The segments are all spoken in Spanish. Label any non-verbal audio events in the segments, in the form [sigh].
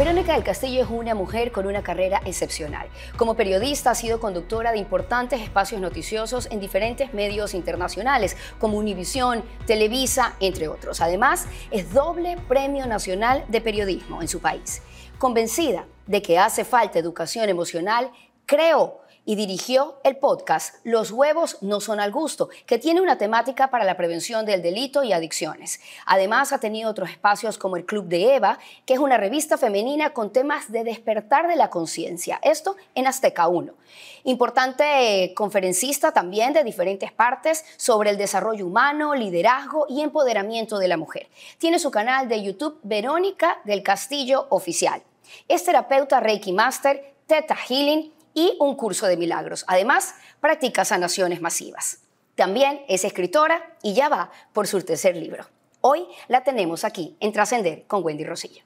Verónica del Castillo es una mujer con una carrera excepcional. Como periodista ha sido conductora de importantes espacios noticiosos en diferentes medios internacionales, como Univisión, Televisa, entre otros. Además, es doble Premio Nacional de Periodismo en su país. Convencida de que hace falta educación emocional, creo y dirigió el podcast Los huevos no son al gusto, que tiene una temática para la prevención del delito y adicciones. Además, ha tenido otros espacios como el Club de Eva, que es una revista femenina con temas de despertar de la conciencia. Esto en Azteca 1. Importante conferencista también de diferentes partes sobre el desarrollo humano, liderazgo y empoderamiento de la mujer. Tiene su canal de YouTube Verónica del Castillo Oficial. Es terapeuta Reiki Master, Theta Healing y un curso de milagros. Además, practica sanaciones masivas. También es escritora y ya va por su tercer libro. Hoy la tenemos aquí en Trascender con Wendy Rosillo.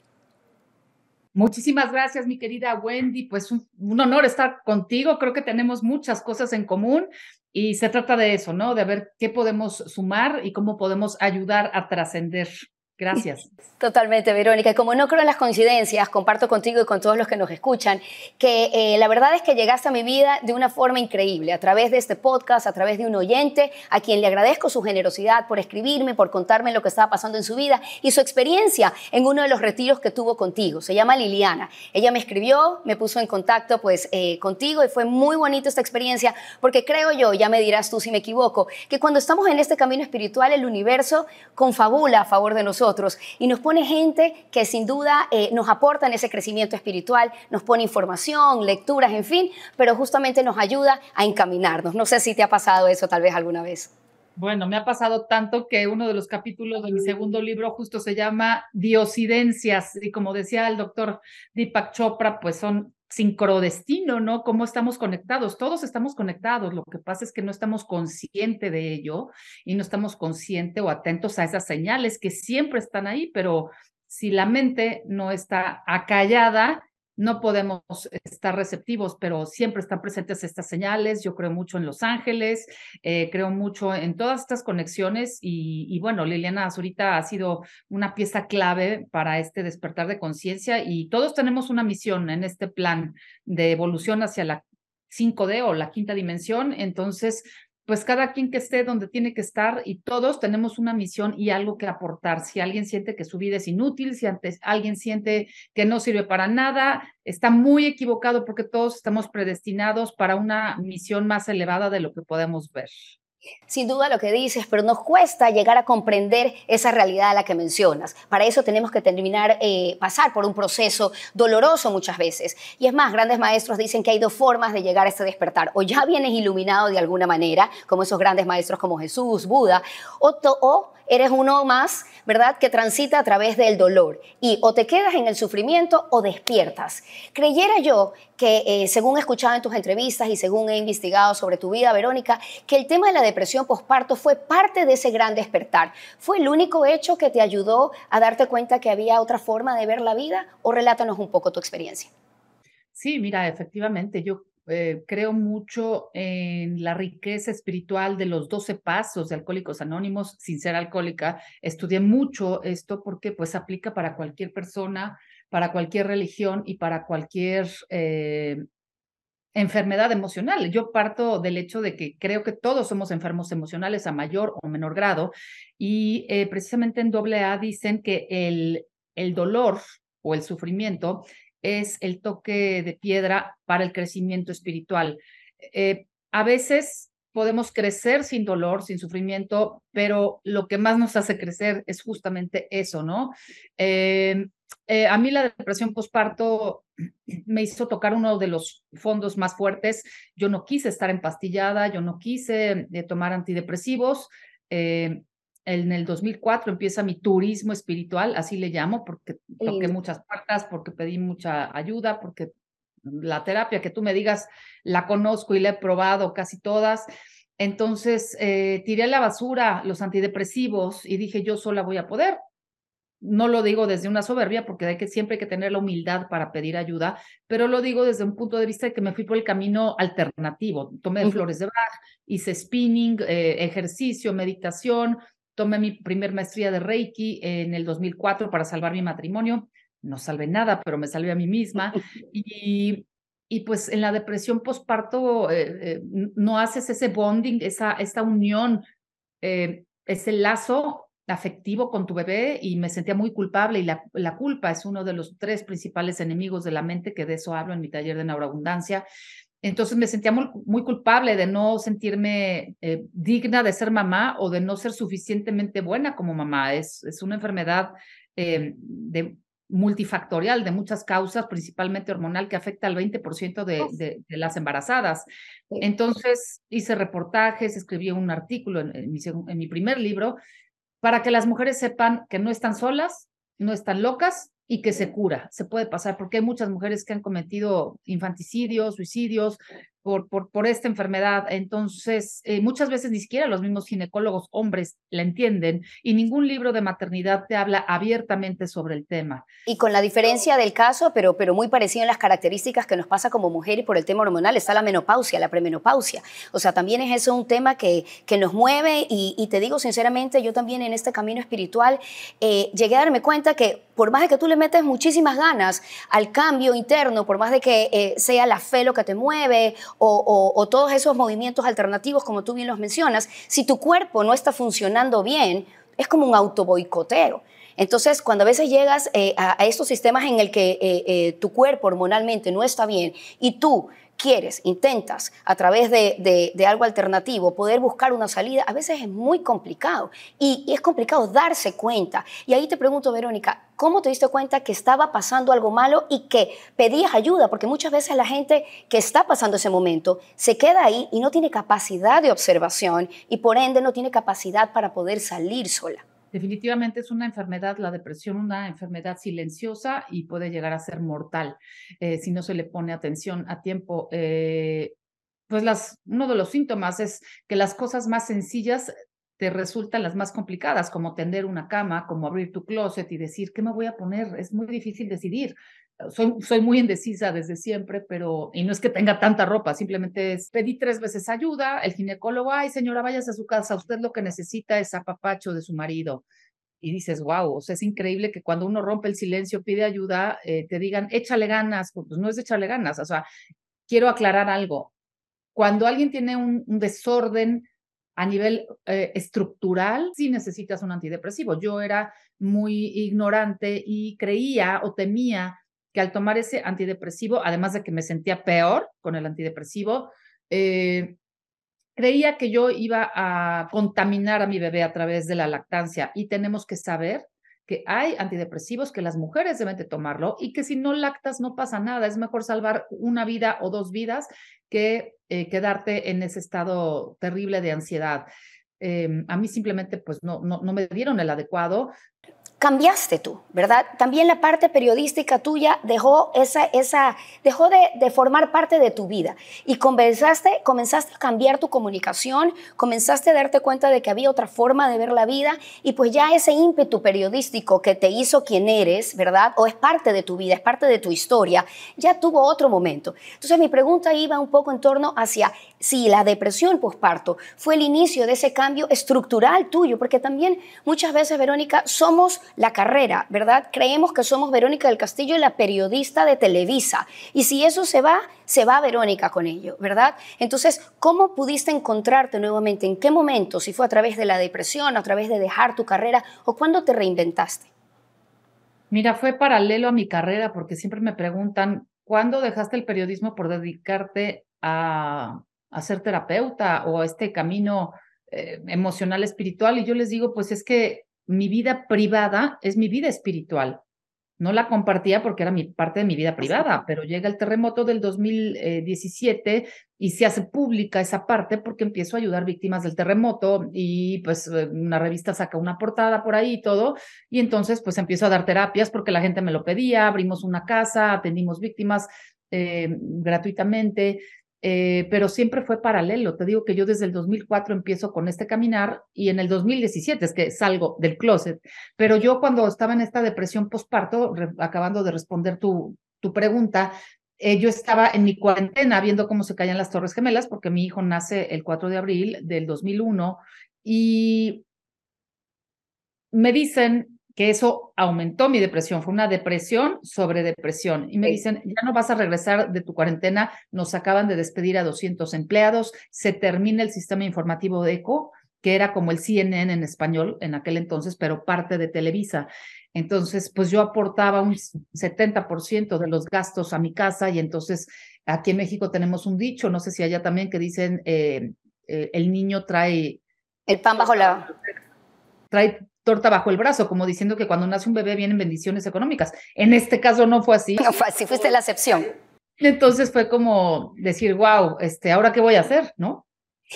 Muchísimas gracias, mi querida Wendy. Pues un, un, honor estar contigo. Creo que tenemos muchas cosas en común y se trata de eso, ¿no? De ver qué podemos sumar y cómo podemos ayudar a trascender. Gracias. [laughs] Totalmente, Verónica. Y como no creo en las coincidencias, comparto contigo y con todos los que nos escuchan que eh, la verdad es que llegaste a mi vida de una forma increíble, a través de este podcast, a través de un oyente, a quien le agradezco su generosidad por escribirme, por contarme lo que estaba pasando en su vida y su experiencia en uno de los retiros que tuvo contigo. Se llama Liliana. Ella me escribió, me puso en contacto pues eh, contigo y fue muy bonita esta experiencia porque creo yo, ya me dirás tú si me equivoco, que cuando estamos en este camino espiritual el universo confabula a favor de nosotros y nos pone gente que sin duda eh, nos aporta en ese crecimiento espiritual, nos pone información, lecturas, en fin, pero justamente nos ayuda a encaminarnos. No sé si te ha pasado eso tal vez alguna vez. Bueno, me ha pasado tanto que uno de los capítulos de mi segundo libro justo se llama Diosidencias y como decía el doctor Deepak Chopra, pues son sincrodestino, ¿no? Cómo estamos conectados. Todos estamos conectados. Lo que pasa es que no estamos conscientes de ello y no estamos conscientes o atentos a esas señales que siempre están ahí, pero si la mente no está acallada, no podemos estar receptivos, pero siempre están presentes estas señales. Yo creo mucho en los ángeles, eh, creo mucho en todas estas conexiones y, bueno, Liliana Azurita ha sido una pieza clave para este despertar de conciencia y todos tenemos una misión en este plan de evolución hacia la 5D o la quinta dimensión. Entonces, pues cada quien que esté donde tiene que estar y todos tenemos una misión y algo que aportar. Si alguien siente que su vida es inútil, si alguien siente que no sirve para nada, está muy equivocado porque todos estamos predestinados para una misión más elevada de lo que podemos ver. Sin duda lo que dices, pero nos cuesta llegar a comprender esa realidad a la que mencionas. Para eso tenemos que terminar, eh, pasar por un proceso doloroso muchas veces. Y es más, grandes maestros dicen que hay dos formas de llegar a este despertar. O ya vienes iluminado de alguna manera, como esos grandes maestros como Jesús, Buda, o, o eres uno más, ¿verdad?, que transita a través del dolor y o te quedas en el sufrimiento o despiertas. Creyera yo que, eh, según he escuchado en tus entrevistas y según he investigado sobre tu vida, Verónica, que el tema de la depresión postparto fue parte de ese gran despertar. ¿Fue el único hecho que te ayudó a darte cuenta que había otra forma de ver la vida? ¿O relátanos un poco tu experiencia? Sí, mira, efectivamente, yo eh, creo mucho en la riqueza espiritual de los 12 pasos de Alcohólicos Anónimos, sin ser alcohólica. Estudié mucho esto porque pues aplica para cualquier persona, para cualquier religión y para cualquier eh, enfermedad emocional. Yo parto del hecho de que creo que todos somos enfermos emocionales a mayor o menor grado y eh, precisamente en AA dicen que el, el dolor o el sufrimiento es el toque de piedra para el crecimiento espiritual. Eh, a veces podemos crecer sin dolor, sin sufrimiento, pero lo que más nos hace crecer es justamente eso, ¿no? Eh, eh, a mí la depresión postparto me hizo tocar uno de los fondos más fuertes. Yo no quise estar empastillada, yo no quise tomar antidepresivos en el 2004 empieza mi turismo espiritual, así le llamo, porque toqué muchas puertas, porque pedí mucha ayuda, porque la terapia que tú me digas la conozco y la he probado casi todas. Entonces eh, tiré a la basura los antidepresivos y dije yo sola voy a poder. No lo digo desde una soberbia porque hay que siempre hay que tener la humildad para pedir ayuda, pero lo digo desde un punto de vista de que me fui por el camino alternativo. Tomé flores de Bach, hice spinning, eh, ejercicio, meditación, tomé mi primer maestría de Reiki en el 2004 para salvar mi matrimonio. no salvé nada, pero me salvé a mí misma. [laughs] Y, y pues en la depresión postparto eh, eh, no haces ese bonding, esa, esta unión, eh, ese lazo afectivo con tu bebé y me sentía muy culpable y la, la, culpa es uno de los tres principales enemigos de la mente, que de eso hablo en mi taller de neuroabundancia. Entonces me sentía muy, muy culpable de no sentirme digna de ser mamá o de no ser suficientemente buena como mamá. Es, es una enfermedad de multifactorial de muchas causas, principalmente hormonal, que afecta al 20% de, de, de, las embarazadas. Entonces hice reportajes, escribí un artículo en, mi, en mi primer libro para que las mujeres sepan que no están solas, no están locas y que se cura, se puede pasar, porque hay muchas mujeres que han cometido infanticidios, suicidios, por, por, por esta enfermedad. Entonces, eh, muchas veces ni siquiera los mismos ginecólogos hombres la entienden y ningún libro de maternidad te habla abiertamente sobre el tema. Y con la diferencia del caso, pero, pero muy parecido en las características que nos pasa como mujer y por el tema hormonal, está la menopausia, la premenopausia. O sea, también es eso un tema que, que nos mueve y, te digo sinceramente, yo también en este camino espiritual eh, llegué a darme cuenta que por más de que tú le metes muchísimas ganas al cambio interno, por más de que eh, sea la fe lo que te mueve o, todos esos movimientos alternativos, como tú bien los mencionas, si tu cuerpo no está funcionando bien, es como un autoboicoteo. Entonces, cuando a veces llegas eh, a, estos sistemas en el que eh, tu cuerpo hormonalmente no está bien y tú quieres, intentas a través de, algo alternativo poder buscar una salida, a veces es muy complicado y, es complicado darse cuenta. Y ahí te pregunto, Verónica, ¿cómo te diste cuenta que estaba pasando algo malo y que pedías ayuda? Porque muchas veces la gente que está pasando ese momento se queda ahí y no tiene capacidad de observación y por ende no tiene capacidad para poder salir sola. Definitivamente es una enfermedad, la depresión, una enfermedad silenciosa y puede llegar a ser mortal eh, si no se le pone atención a tiempo. Eh, pues uno de los síntomas es que las cosas más sencillas te resultan las más complicadas, como tender una cama, como abrir tu closet y decir, ¿qué me voy a poner? Es muy difícil decidir soy, soy muy indecisa desde siempre, pero, y no es que tenga tanta ropa, simplemente es, pedí tres veces ayuda, el ginecólogo, ay señora, váyase a su casa, usted lo que necesita es apapacho de su marido. Y dices, wow, o sea, es increíble que cuando uno rompe el silencio, pide ayuda, eh, te digan, échale ganas, pues no es échale ganas, o sea, quiero aclarar algo. Cuando alguien tiene un, un desorden a nivel eh, estructural, sí necesitas un antidepresivo. Yo era muy ignorante y creía o temía que al tomar ese antidepresivo, además de que me sentía peor con el antidepresivo, eh, creía que yo iba a contaminar a mi bebé a través de la lactancia. Y tenemos que saber que hay antidepresivos que las mujeres deben de tomarlo y que si no lactas no pasa nada, es mejor salvar una vida o dos vidas que eh, quedarte en ese estado terrible de ansiedad. Eh, a mí simplemente pues no, no, no me dieron el adecuado, cambiaste tú, ¿verdad? También la parte periodística tuya dejó, esa, esa, dejó de, formar parte de tu vida y comenzaste, comenzaste a cambiar tu comunicación, comenzaste a darte cuenta de que había otra forma de ver la vida y pues ya ese ímpetu periodístico que te hizo quien eres, ¿verdad? O es parte de tu vida, es parte de tu historia, ya tuvo otro momento. Entonces mi pregunta iba un poco en torno hacia si la depresión postparto fue el inicio de ese cambio estructural tuyo, porque también muchas veces, Verónica, somos la carrera, ¿verdad? Creemos que somos Verónica del Castillo, la periodista de Televisa. Y si eso se va, se va Verónica con ello, ¿verdad? Entonces, ¿cómo pudiste encontrarte nuevamente? ¿En qué momento? Si fue a través de la depresión, a través de dejar tu carrera o cuándo te reinventaste? Mira, fue paralelo a mi carrera porque siempre me preguntan, ¿cuándo dejaste el periodismo por dedicarte a, ser terapeuta o a este camino eh, emocional espiritual? Y yo les digo, pues es que mi vida privada es mi vida espiritual. No la compartía porque era mi parte de mi vida privada, pero llega el terremoto del 2017 y se hace pública esa parte porque empiezo a ayudar víctimas del terremoto y pues eh, una revista saca una portada por ahí y todo y entonces pues empiezo a dar terapias porque la gente me lo pedía, abrimos una casa, atendimos víctimas eh, gratuitamente eh, pero siempre fue paralelo. Te digo que yo desde el 2004 empiezo con este caminar y en el 2017 es que salgo del closet. Pero yo cuando estaba en esta depresión postparto, acabando de responder tu, tu pregunta, eh, yo estaba en mi cuarentena viendo cómo se caían las Torres Gemelas, porque mi hijo nace el 4 de abril del 2001 y me dicen que eso aumentó mi depresión, fue una depresión sobre depresión. Y me dicen, ya no vas a regresar de tu cuarentena, nos acaban de despedir a 200 empleados, se termina el sistema informativo de ECO, que era como el CNN en español en aquel entonces, pero parte de Televisa. Entonces, pues yo aportaba un 70% de los gastos a mi casa y entonces aquí en México tenemos un dicho, no sé si allá también, que dicen, eh, eh, el niño trae... El pan bajo la... Trae torta bajo el brazo, como diciendo que cuando nace un bebé vienen bendiciones económicas. En este caso no fue así. No fue así, fuiste la excepción. Entonces fue como decir, wow, este, ¿ahora qué voy a hacer? ¿No?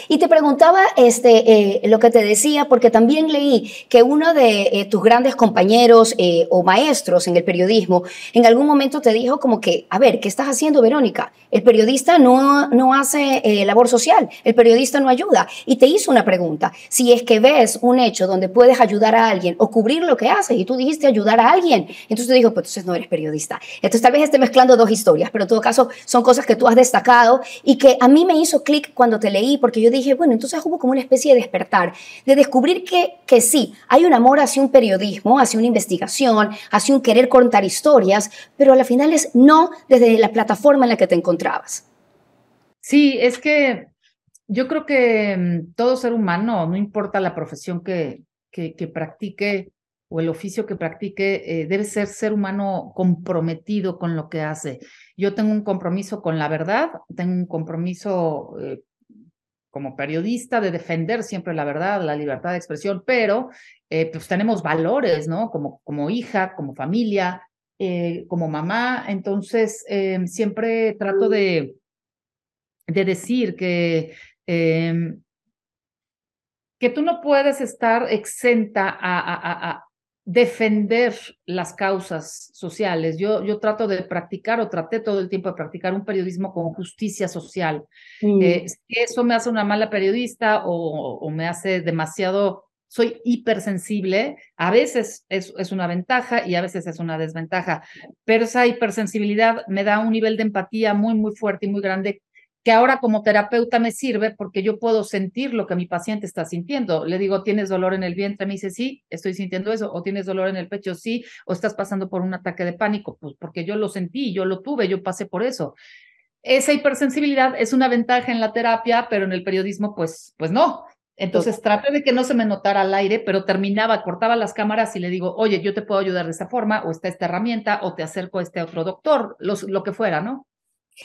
Y te preguntaba este, eh, lo que te decía, porque también leí que uno de eh, tus grandes compañeros eh, o maestros en el periodismo en algún momento te dijo como que, a ver, ¿qué estás haciendo, Verónica? El periodista no, no hace labor social, el periodista no ayuda. Y te hizo una pregunta, si es que ves un hecho donde puedes ayudar a alguien o cubrir lo que haces y tú dijiste ayudar a alguien, entonces te dijo, pues entonces no eres periodista. Entonces tal vez esté mezclando dos historias, pero en todo caso son cosas que tú has destacado y que a mí me hizo clic cuando te leí, porque yo dije, bueno, entonces hubo como una especie de despertar, de descubrir que, que sí, hay un amor hacia un periodismo, hacia una investigación, hacia un querer contar historias, pero a la final es no desde la plataforma en la que te encontrabas. Sí, es que yo creo que mm, todo ser humano, no importa la profesión que, que, practique o el oficio que practique, eh, debe ser ser humano comprometido con lo que hace. Yo tengo un compromiso con la verdad, tengo un compromiso eh, como periodista de defender siempre la verdad, la libertad de expresión, pero eh, pues tenemos valores, ¿no? Como, como hija, como familia, eh, como mamá. Entonces, em, siempre trato de, de decir que, em, que tú no puedes estar exenta a, defender las causas sociales. Yo, yo trato de practicar o traté todo el tiempo de practicar un periodismo con justicia social. Mm. Eh, eso me hace una mala periodista o, o, me hace demasiado, soy hipersensible, a veces es, es una ventaja y a veces es una desventaja, pero esa hipersensibilidad me da un nivel de empatía muy, muy fuerte y muy grande que ahora como terapeuta me sirve porque yo puedo sentir lo que mi paciente está sintiendo. Le digo, ¿tienes dolor en el vientre? Me dice, sí, estoy sintiendo eso. ¿O tienes dolor en el pecho? Sí. ¿O estás pasando por un ataque de pánico? Pues porque yo lo sentí, yo lo tuve, yo pasé por eso. Esa hipersensibilidad es una ventaja en la terapia, pero en el periodismo, pues, pues no. Entonces traté de que no se me notara al aire, pero terminaba, cortaba las cámaras y le digo, oye, yo te puedo ayudar de esta forma, o está esta herramienta, o te acerco a este otro doctor, lo que fuera, ¿no?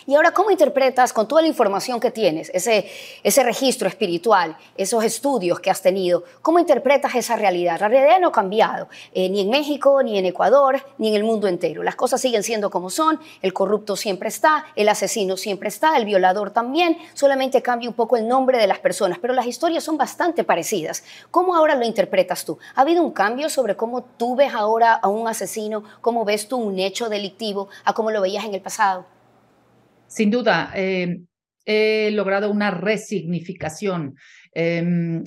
Y ahora, ¿cómo interpretas con toda la información que tienes, ese, ese registro espiritual, esos estudios que has tenido, cómo interpretas esa realidad? La realidad no ha cambiado, eh, ni en México, ni en Ecuador, ni en el mundo entero. Las cosas siguen siendo como son, el corrupto siempre está, el asesino siempre está, el violador también, solamente cambia un poco el nombre de las personas, pero las historias son bastante parecidas. ¿Cómo ahora lo interpretas tú? ¿Ha habido un cambio sobre cómo tú ves ahora a un asesino, cómo ves tú un hecho delictivo, a cómo lo veías en el pasado? Sin duda, eh, he logrado una resignificación. Em,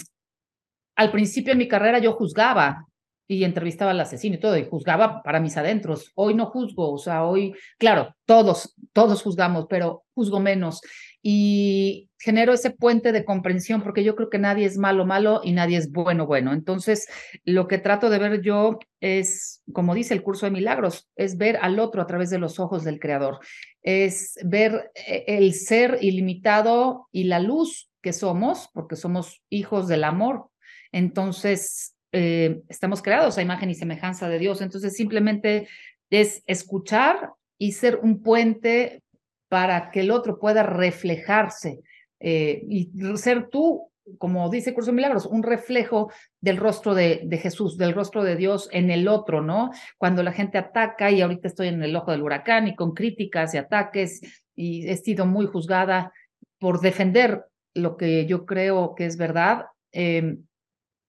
al principio de mi carrera yo juzgaba y entrevistaba al asesino y todo, y juzgaba para mis adentros. Hoy no juzgo, o sea, hoy, claro, todos, todos juzgamos, pero juzgo menos. Y genero ese puente de comprensión porque yo creo que nadie es malo, malo y nadie es bueno, bueno. Entonces, lo que trato de ver yo es, como dice el curso de milagros, es ver al otro a través de los ojos del creador, es ver eh, el ser ilimitado y la luz que somos, porque somos hijos del amor. Entonces, eh, estamos creados a imagen y semejanza de Dios. Entonces, simplemente es escuchar y ser un puente para que el otro pueda reflejarse eh, y ser tú, como dice Curso de Milagros, un reflejo del rostro de, de, Jesús, del rostro de Dios en el otro, ¿no? Cuando la gente ataca, y ahorita estoy en el ojo del huracán y con críticas y ataques, y he sido muy juzgada por defender lo que yo creo que es verdad. Eh,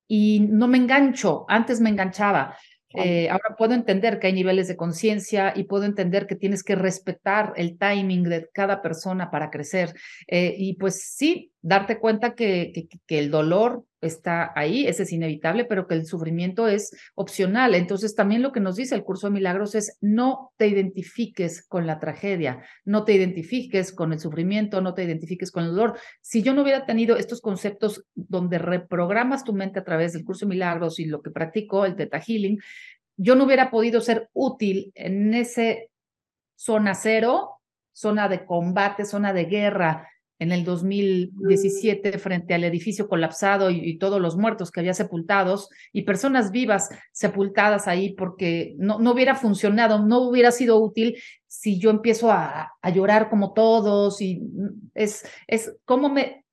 y no me engancho, antes me enganchaba. Eh, ahora puedo entender que hay niveles de conciencia y puedo entender que tienes que respetar el timing de cada persona para crecer. Eh, y pues sí, darte cuenta que, que, el dolor está ahí, ese es inevitable, pero que el sufrimiento es opcional. Entonces, también lo que nos dice el curso de milagros es no te identifiques con la tragedia, no te identifiques con el sufrimiento, no te identifiques con el dolor. Si yo no hubiera tenido estos conceptos donde reprogramas tu mente a través del curso de milagros y lo que practico, el Theta Healing, yo no hubiera podido ser útil en ese zona cero, zona de combate, zona de guerra en el 2017 frente al edificio colapsado y, todos los muertos que había sepultados y personas vivas sepultadas ahí porque no, no hubiera funcionado, no hubiera sido útil si yo empiezo a, a llorar como todos y es, es cómo me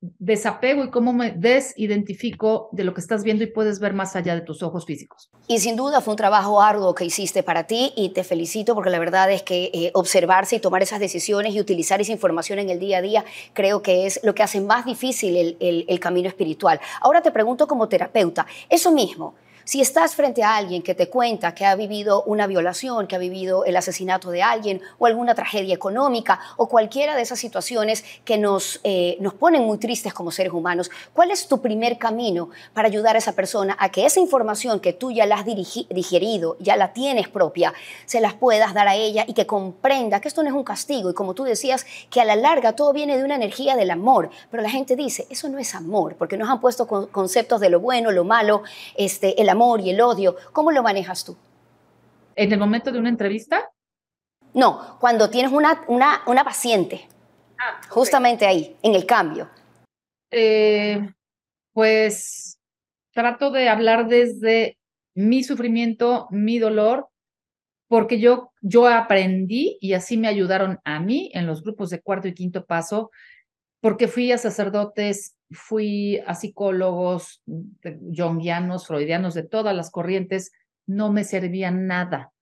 desapego y cómo me desidentifico de lo que estás viendo y puedes ver más allá de tus ojos físicos. Y sin duda fue un trabajo arduo que hiciste para ti y te felicito porque la verdad es que eh, observarse y tomar esas decisiones y utilizar esa información en el día a día creo que es lo que hace más difícil el, el camino espiritual. Ahora te pregunto como terapeuta, eso mismo. Si estás frente a alguien que te cuenta que ha vivido una violación, que ha vivido el asesinato de alguien o alguna tragedia económica o cualquiera de esas situaciones que nos, eh, nos ponen muy tristes como seres humanos, ¿cuál es tu primer camino para ayudar a esa persona a que esa información que tú ya la has digerido, ya la tienes propia, se las puedas dar a ella y que comprenda que esto no es un castigo y como tú decías, que a la larga todo viene de una energía del amor, pero la gente dice, eso no es amor, porque nos han puesto conceptos de lo bueno, lo malo, este, el amor y el odio. ¿Cómo lo manejas tú? ¿En el momento de una entrevista? No, cuando tienes una, una, una paciente. Ah, justamente ahí, en el cambio. Eh, pues trato de hablar desde mi sufrimiento, mi dolor, porque yo, yo aprendí y así me ayudaron a mí en los grupos de cuarto y quinto paso, porque fui a sacerdotes fui a psicólogos jungianos, freudianos, de todas las corrientes, no me servía nada.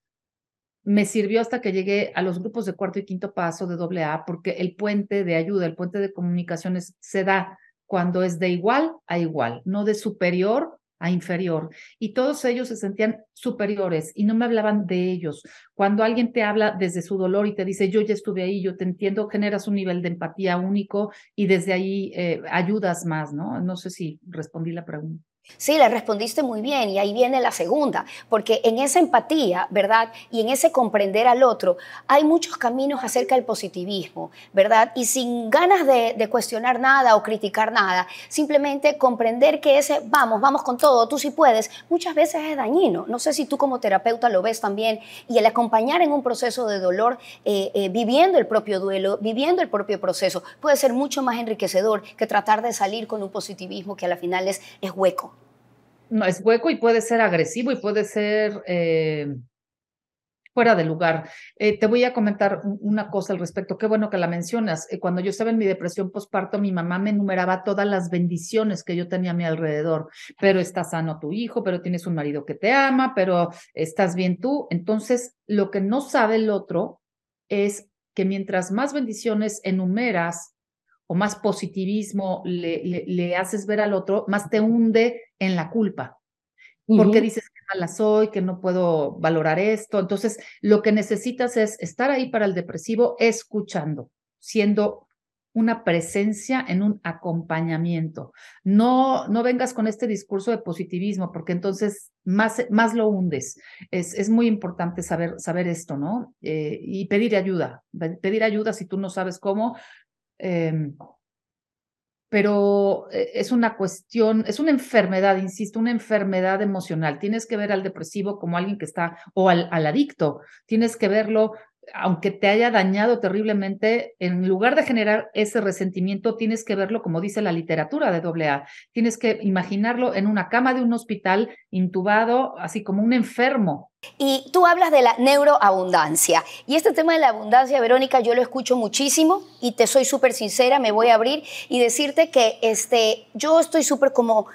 Me sirvió hasta que llegué a los grupos de cuarto y quinto paso de AA, porque el puente de ayuda, el puente de comunicaciones se da cuando es de igual a igual, no de superior a inferior. Y todos ellos se sentían superiores y no me hablaban de ellos. Cuando alguien te habla desde su dolor y te dice, yo ya estuve ahí, yo te entiendo, generas un nivel de empatía único y desde ahí eh, ayudas más, ¿no? No sé si respondí la pregunta. Sí, le respondiste muy bien y ahí viene la segunda, porque en esa empatía, ¿verdad? Y en ese comprender al otro, hay muchos caminos acerca del positivismo, ¿verdad? Y sin ganas de, cuestionar nada o criticar nada, simplemente comprender que ese, vamos, vamos con todo, tú sí puedes, muchas veces es dañino. No sé si tú como terapeuta lo ves también y el acompañar en un proceso de dolor, eh, eh, viviendo el propio duelo, viviendo el propio proceso, puede ser mucho más enriquecedor que tratar de salir con un positivismo que a la final es, es hueco no es hueco y puede ser agresivo y puede ser eh, fuera de lugar. Eh, te voy a comentar una cosa al respecto. Qué bueno que la mencionas. Eh, cuando yo estaba en mi depresión postparto, mi mamá me enumeraba todas las bendiciones que yo tenía a mi alrededor. Pero está sano tu hijo, pero tienes un marido que te ama, pero estás bien tú. Entonces, lo que no sabe el otro es que mientras más bendiciones enumeras, o más positivismo le, le, haces ver al otro, más te hunde en la culpa. Porque dices que mala soy, que no puedo valorar esto. Entonces, lo que necesitas es estar ahí para el depresivo, escuchando, siendo una presencia en un acompañamiento. No, no vengas con este discurso de positivismo, porque entonces más, más lo hundes. Es, es muy importante saber, saber esto, ¿no? Eh, y pedir ayuda. Pedir ayuda si tú no sabes cómo, Em, pero eh, es una cuestión, es una enfermedad, insisto, una enfermedad emocional. Tienes que ver al depresivo como alguien que está, o al, al adicto, tienes que verlo aunque te haya dañado terriblemente, en lugar de generar ese resentimiento, tienes que verlo como dice la literatura de AA. Tienes que imaginarlo en una cama de un hospital, intubado, así como un enfermo. Y tú hablas de la neuroabundancia. Y este tema de la abundancia, Verónica, yo lo escucho muchísimo y te soy súper sincera, me voy a abrir y decirte que este, yo estoy súper como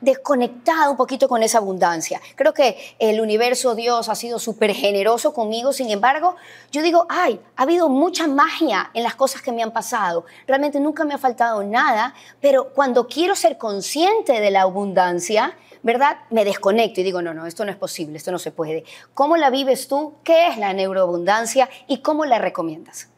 desconectado un poquito con esa abundancia. Creo que el universo, Dios, ha sido súper generoso conmigo. Sin embargo, yo digo, ay, ha habido mucha magia en las cosas que me han pasado. Realmente nunca me ha faltado nada, pero cuando quiero ser consciente de la abundancia, ¿verdad? Me desconecto y digo, no, no, esto no es posible, esto no se puede. ¿Cómo la vives tú? ¿Qué es la neuroabundancia y cómo la recomiendas?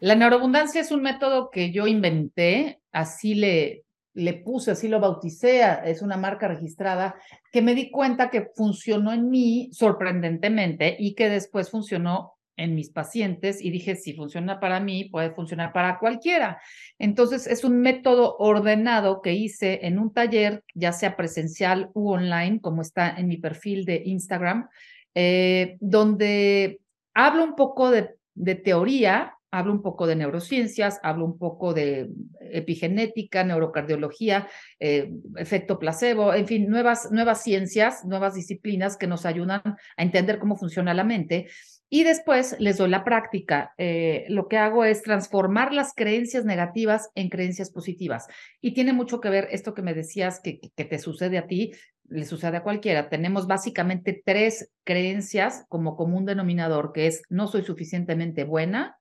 La neuroabundancia es un método que yo inventé, así le, le puse, así lo bauticé, es una marca registrada, que me di cuenta que funcionó en mí sorprendentemente y que después funcionó en mis pacientes y dije, si funciona para mí, puede funcionar para cualquiera. Entonces, es un método ordenado que hice en un taller, ya sea presencial u online, como está en mi perfil de Instagram, eh, donde hablo un poco de, de teoría, hablo un poco de neurociencias, hablo un poco de epigenética, neurocardiología, eh, efecto placebo, en fin, nuevas, nuevas ciencias, nuevas disciplinas que nos ayudan a entender cómo funciona la mente. Y después les doy la práctica. Eh, lo que hago es transformar las creencias negativas en creencias positivas. Y tiene mucho que ver esto que me decías que, te sucede a ti, le sucede a cualquiera. Tenemos básicamente tres creencias como común denominador, que es no soy suficientemente buena,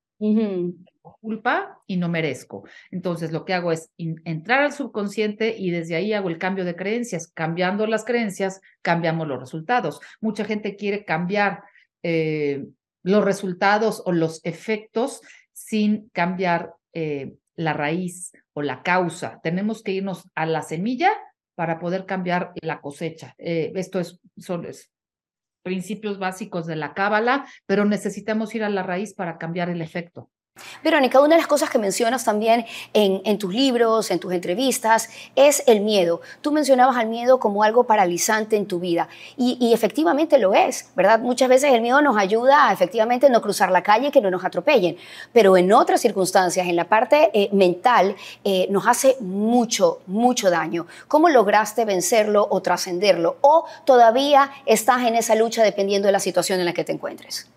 culpa y no merezco. Entonces, lo que hago es entrar al subconsciente y desde ahí hago el cambio de creencias. Cambiando las creencias, cambiamos los resultados. Mucha gente quiere cambiar eh, los resultados o los efectos sin cambiar eh, la raíz o la causa. Tenemos que irnos a la semilla para poder cambiar la cosecha. Eh, esto es, son, principios básicos de la cábala, pero necesitamos ir a la raíz para cambiar el efecto. Verónica, una de las cosas que mencionas también en, tus libros, en tus entrevistas, es el miedo. Tú mencionabas al miedo como algo paralizante en tu vida y, efectivamente lo es, ¿verdad? Muchas veces el miedo nos ayuda a efectivamente no cruzar la calle, que no nos atropellen, pero en otras circunstancias, en la parte eh, mental, eh, nos hace mucho, mucho daño. ¿Cómo lograste vencerlo o trascenderlo? ¿O todavía estás en esa lucha dependiendo de la situación en la que te encuentres?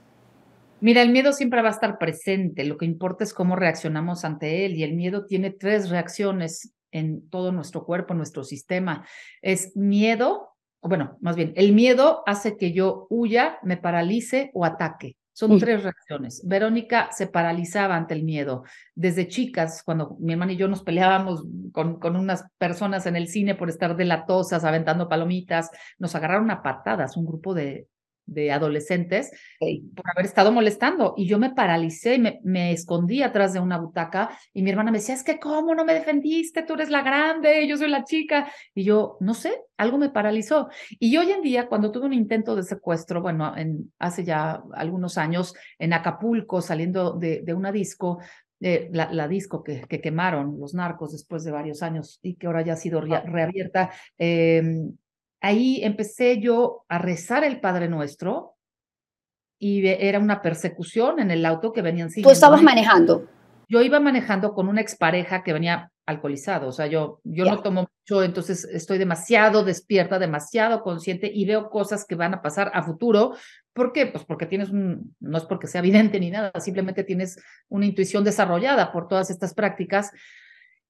Mira, el miedo siempre va a estar presente, lo que importa es cómo reaccionamos ante él y el miedo tiene tres reacciones en todo nuestro cuerpo, nuestro sistema. Es miedo, o bueno, más bien, el miedo hace que yo huya, me paralice o ataque. Son tres reacciones. Verónica se paralizaba ante el miedo. Desde chicas, cuando mi hermana y yo nos peleábamos con, con unas personas en el cine por estar delatosas, aventando palomitas, nos agarraron a patadas un grupo de, de adolescentes por haber estado molestando y yo me paralicé y me, me, escondí atrás de una butaca y mi hermana me decía, es que cómo no me defendiste, tú eres la grande, yo soy la chica y yo, no sé, algo me paralizó. Y hoy en día, cuando tuve un intento de secuestro, bueno, en, hace ya algunos años en Acapulco, saliendo de, de una disco, eh, la, la, disco que, que, quemaron los narcos después de varios años y que ahora ya ha sido reabierta, eh, ahí empecé yo a rezar el Padre Nuestro y era una persecución en el auto que venían siguiendo. ¿Tú estabas manejando? Yo iba manejando con una expareja que venía alcoholizado, o sea, yo, yo no tomo mucho, entonces estoy demasiado despierta, demasiado consciente y veo cosas que van a pasar a futuro. ¿Por qué? Pues porque tienes un, no es porque sea evidente ni nada, simplemente tienes una intuición desarrollada por todas estas prácticas.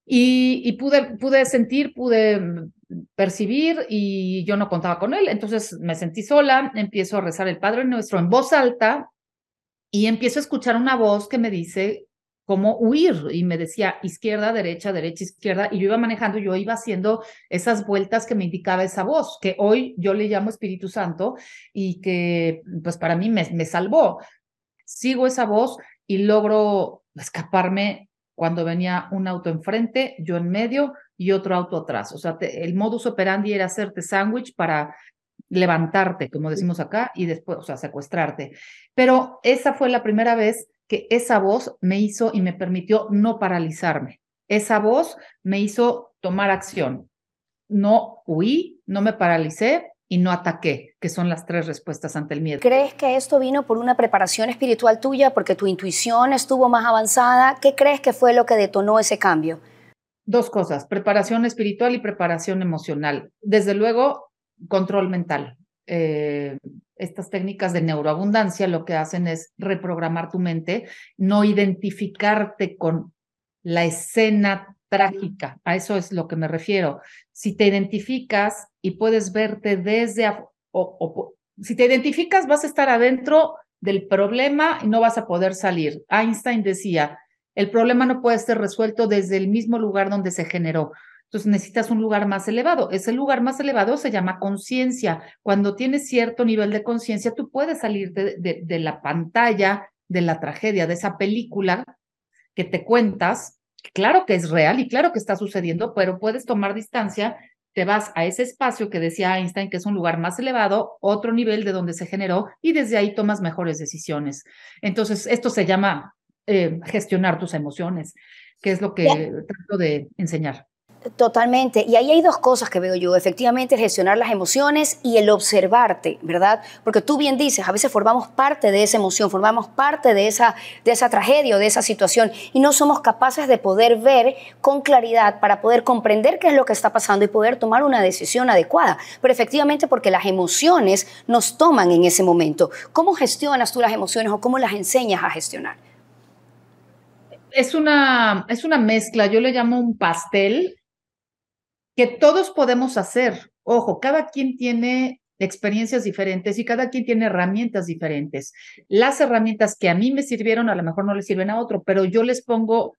Y, pude, pude sentir, pude percibir y yo no contaba con él. Entonces me sentí sola, empiezo a rezar el Padre Nuestro en voz alta y empiezo a escuchar una voz que me dice cómo huir y me decía izquierda, derecha, derecha, izquierda y yo iba manejando, yo iba haciendo esas vueltas que me indicaba esa voz, que hoy yo le llamo Espíritu Santo y que pues para mí me, me salvó. Sigo esa voz y logro escaparme cuando venía un auto enfrente, yo en medio y otro auto atrás. O sea, el modus operandi era hacerte sándwich para levantarte, como decimos acá, y después, o sea, secuestrarte. Pero esa fue la primera vez que esa voz me hizo y me permitió no paralizarme. Esa voz me hizo tomar acción. No huí, no me paralicé, y no ataqué, que son las tres respuestas ante el miedo. ¿Crees que esto vino por una preparación espiritual tuya, porque tu intuición estuvo más avanzada? ¿Qué crees que fue lo que detonó ese cambio? Dos cosas, preparación espiritual y preparación emocional. Desde luego, control mental. Eh, estas técnicas de neuroabundancia lo que hacen es reprogramar tu mente, no identificarte con la escena trágica. A eso es lo que me refiero. Si te identificas y puedes verte desde, o, si te identificas vas a estar adentro del problema y no vas a poder salir. Einstein decía, el problema no puede ser resuelto desde el mismo lugar donde se generó. Entonces necesitas un lugar más elevado. Ese lugar más elevado se llama conciencia. Cuando tienes cierto nivel de conciencia, tú puedes salir de la pantalla, de la tragedia, de esa película que te cuentas claro que es real y claro que está sucediendo, pero puedes tomar distancia te vas a ese espacio que decía Einstein, que es un lugar más elevado, otro nivel de donde se generó, y desde ahí tomas mejores decisiones. Entonces, esto se llama eh, gestionar tus emociones, que es lo que trato de enseñar. Totalmente. Y ahí hay dos cosas que veo yo. Efectivamente, gestionar las emociones y el observarte, ¿verdad? Porque tú bien dices, a veces formamos parte de esa emoción, formamos parte de esa, de esa tragedia o de esa situación y no somos capaces de poder ver con claridad para poder comprender qué es lo que está pasando y poder tomar una decisión adecuada. Pero efectivamente, porque las emociones nos toman en ese momento. ¿Cómo gestionas tú las emociones o cómo las enseñas a gestionar? Es una, es una mezcla, yo le llamo un pastel que todos podemos hacer. Ojo, cada quien tiene experiencias diferentes y cada quien tiene herramientas diferentes. Las herramientas que a mí me sirvieron a lo mejor no le sirven a otro, pero yo les pongo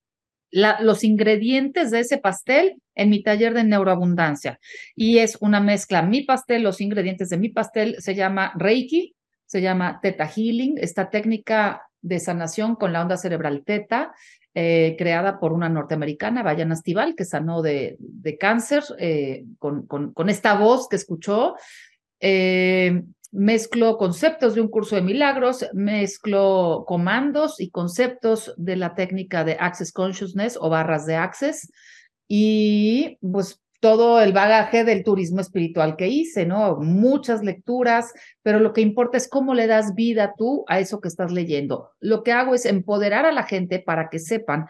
los ingredientes de ese pastel en mi taller de neuroabundancia. Y es una mezcla. Mi pastel, los ingredientes de mi pastel se llama Reiki, se llama Theta Healing, esta técnica de sanación con la onda cerebral Theta eh, creada por una norteamericana, Bayana Stival, que sanó de, de cáncer eh, con, con, esta voz que escuchó. Eh, mezclo conceptos de un curso de milagros, mezclo comandos y conceptos de la técnica de Access Consciousness o barras de Access y pues todo el bagaje del turismo espiritual que hice, ¿no? Muchas lecturas, pero lo que importa es cómo le das vida tú a eso que estás leyendo. Lo que hago es empoderar a la gente para que sepan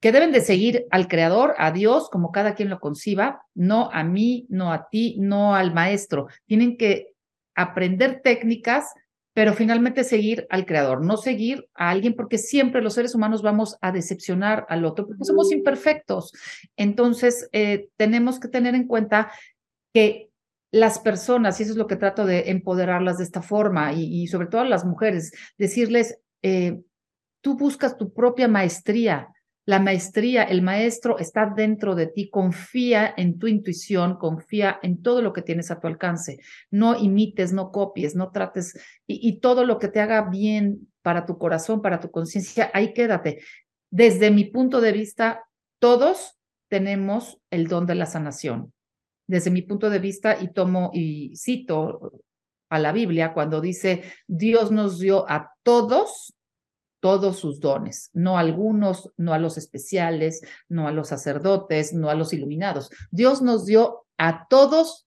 que deben de seguir al creador, a Dios, como cada quien lo conciba, no a mí, no a ti, no al maestro. Tienen que aprender técnicas pero finalmente seguir al creador, no seguir a alguien porque siempre los seres humanos vamos a decepcionar al otro porque somos imperfectos. Entonces, eh, tenemos que tener en cuenta que las personas, y eso es lo que trato de empoderarlas de esta forma, y, sobre todo a las mujeres, decirles, eh, tú buscas tu propia maestría, la maestría, el maestro está dentro de ti, confía en tu intuición, confía en todo lo que tienes a tu alcance. No imites, no copies, no trates y, todo lo que te haga bien para tu corazón, para tu conciencia, ahí quédate. Desde mi punto de vista, todos tenemos el don de la sanación. Desde mi punto de vista, y tomo y cito a la Biblia cuando dice, Dios nos dio a todos todos sus dones, no a algunos, no a los especiales, no a los sacerdotes, no a los iluminados. Dios nos dio a todos,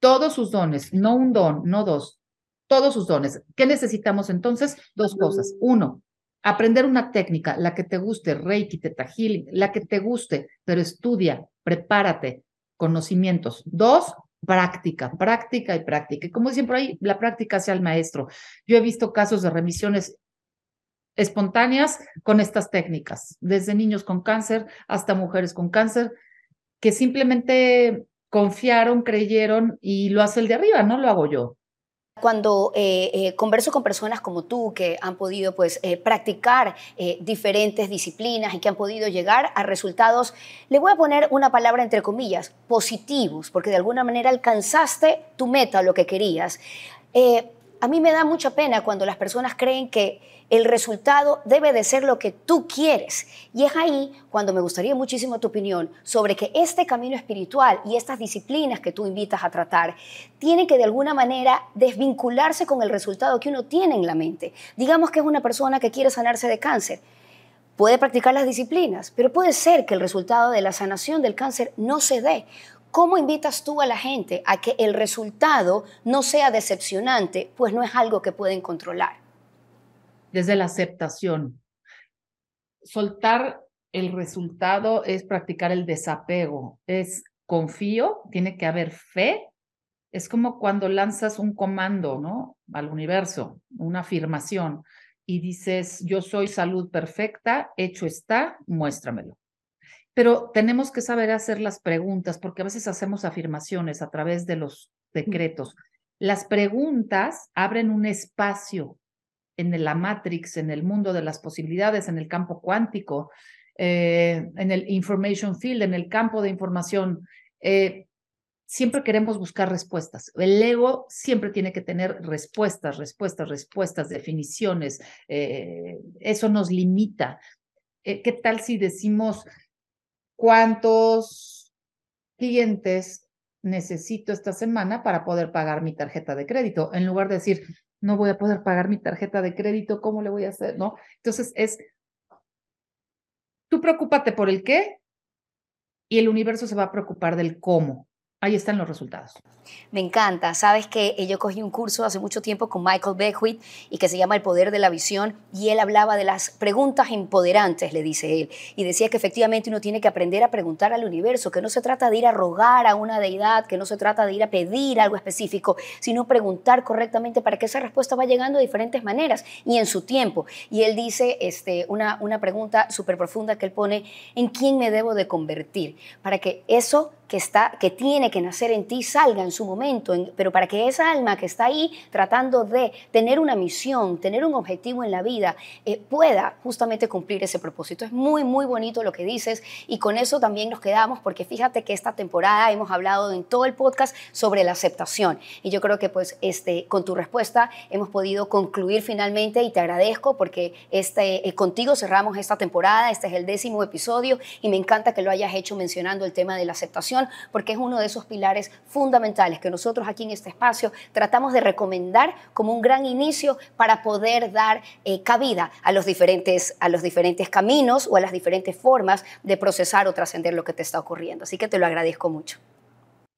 todos sus dones, no un don, no dos, todos sus dones. ¿Qué necesitamos entonces? Dos cosas. Uno, aprender una técnica, la que te guste, Reiki, Teta Healing, la que te guste, pero estudia, prepárate, conocimientos. Dos, práctica, práctica y práctica. Y como siempre ahí, la práctica sea el maestro. Yo he visto casos de remisiones espontáneas con estas técnicas, desde niños con cáncer hasta mujeres con cáncer, que simplemente confiaron, creyeron y lo hace el de arriba, no lo hago yo. Cuando eh, eh, converso con personas como tú que han podido pues, eh, practicar diferentes disciplinas y que han podido llegar a resultados, le voy a poner una palabra entre comillas, positivos, porque de alguna manera alcanzaste tu meta, lo que querías. A mí me da mucha pena cuando las personas creen que el resultado debe de ser lo que tú quieres. Y es ahí cuando me gustaría muchísimo tu opinión sobre que este camino espiritual y estas disciplinas que tú invitas a tratar tienen que de alguna manera desvincularse con el resultado que uno tiene en la mente. Digamos que es una persona que quiere sanarse de cáncer. Puede practicar las disciplinas, pero puede ser que el resultado de la sanación del cáncer no se dé. ¿Cómo invitas tú a la gente a que el resultado no sea decepcionante, pues no es algo que pueden controlar? desde la aceptación. Soltar el resultado es practicar el desapego, es confío, tiene que haber fe. Es como cuando lanzas un comando, ¿no? Al universo, una afirmación, y dices, yo soy salud perfecta, hecho está, muéstramelo. Pero tenemos que saber hacer las preguntas, porque a veces hacemos afirmaciones a través de los decretos. Las preguntas abren un espacio en la Matrix, en el mundo de las posibilidades, en el campo cuántico, eh, en el information field, en el campo de información. Eh, siempre queremos buscar respuestas. El ego siempre tiene que tener respuestas, respuestas, respuestas, definiciones. Eh, eso nos limita. ¿Qué tal si decimos cuántos clientes necesito esta semana para poder pagar mi tarjeta de crédito, en lugar de decir, no voy a poder pagar mi tarjeta de crédito, ¿cómo le voy a hacer? ¿No? Entonces es, tú preocúpate por el qué y el universo se va a preocupar del cómo. Ahí están los resultados. Me encanta. Sabes que yo cogí un curso hace mucho tiempo con Michael Beckwith y que se llama El Poder de la Visión y él hablaba de las preguntas empoderantes, le dice él. Y decía que efectivamente uno tiene que aprender a preguntar al universo, que no se trata de ir a rogar a una deidad, que no se trata de ir a pedir algo específico, sino preguntar correctamente para que esa respuesta va llegando de diferentes maneras y en su tiempo. Y él dice este, una, una pregunta súper profunda que él pone, ¿en quién me debo de convertir? Para que eso que, tiene que nacer en ti salga en su momento, pero para que esa alma que está ahí tratando de tener una misión, tener un objetivo en la vida, eh, pueda justamente cumplir ese propósito. Es muy, muy bonito lo que dices y con eso también nos quedamos porque fíjate que esta temporada hemos hablado en todo el podcast sobre la aceptación y yo creo que pues este, con tu respuesta hemos podido concluir finalmente y te agradezco porque este, eh, contigo cerramos esta temporada, este es el décimo episodio y me encanta que lo hayas hecho mencionando el tema de la aceptación porque es uno de esos pilares fundamentales que nosotros aquí en este espacio tratamos de recomendar como un gran inicio para poder dar eh, cabida a los, diferentes, a los diferentes caminos o a las diferentes formas de procesar o trascender lo que te está ocurriendo. Así que te lo agradezco mucho.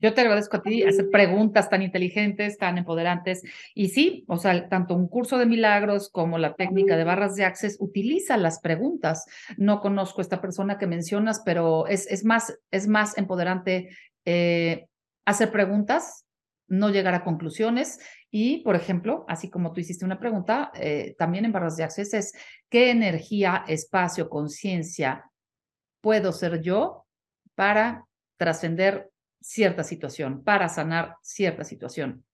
Yo te agradezco a ti hacer preguntas tan inteligentes, tan empoderantes. Y sí, o sea, tanto un curso de milagros como la técnica de barras de access utiliza las preguntas. No conozco esta persona que mencionas, pero es, es, más, es más empoderante eh, hacer preguntas, no llegar a conclusiones. Y, por ejemplo, así como tú hiciste una pregunta, eh, también en barras de access es, ¿qué energía, espacio, conciencia puedo ser yo para trascender cierta situación, para sanar cierta situación.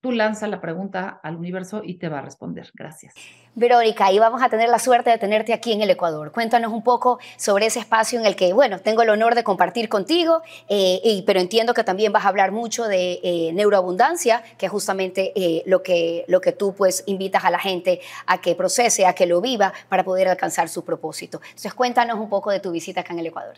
Tú lanza la pregunta al universo y te va a responder. Gracias. Verónica, ahí vamos a tener la suerte de tenerte aquí en el Ecuador. Cuéntanos un poco sobre ese espacio en el que, bueno, tengo el honor de compartir contigo, eh, y, pero entiendo que también vas a hablar mucho de eh, neuroabundancia, que es justamente eh, lo, que, lo que tú pues invitas a la gente a que procese, a que lo viva para poder alcanzar su propósito. Entonces, cuéntanos un poco de tu visita acá en el Ecuador.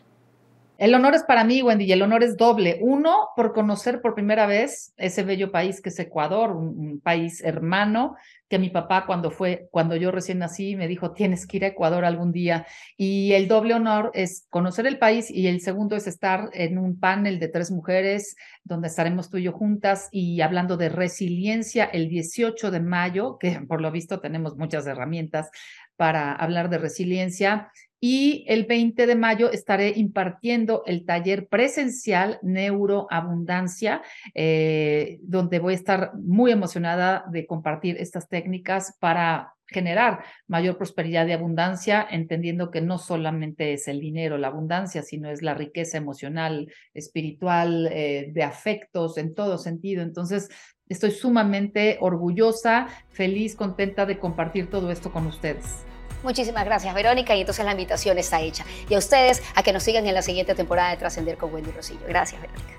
El honor es para mí, Wendy, y el honor es doble. Uno, por conocer por primera vez ese bello país que es Ecuador, un, país hermano, que mi papá cuando fue, cuando yo recién nací, me dijo, tienes que ir a Ecuador algún día. Y el doble honor es conocer el país y el segundo es estar en un panel de tres mujeres donde estaremos tú y yo juntas y hablando de resiliencia el 18 de mayo, que por lo visto tenemos muchas herramientas para hablar de resiliencia y el 20 de mayo estaré impartiendo el taller presencial Neuroabundancia, eh, donde voy a estar muy emocionada de compartir estas técnicas para generar mayor prosperidad y abundancia, entendiendo que no solamente es el dinero, la abundancia, sino es la riqueza emocional, espiritual, eh, de afectos, en todo sentido. Entonces, estoy sumamente orgullosa, feliz, contenta de compartir todo esto con ustedes. Muchísimas gracias, Verónica. Y entonces la invitación está hecha. Y a ustedes a que nos sigan en la siguiente temporada de Trascender con Wendy Rosillo. Gracias, Verónica.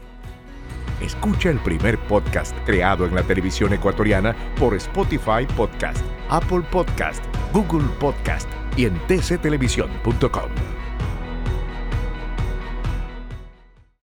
Escucha el primer podcast creado en la televisión ecuatoriana por Spotify Podcast, Apple Podcast, Google Podcast y en tctelevisión.com.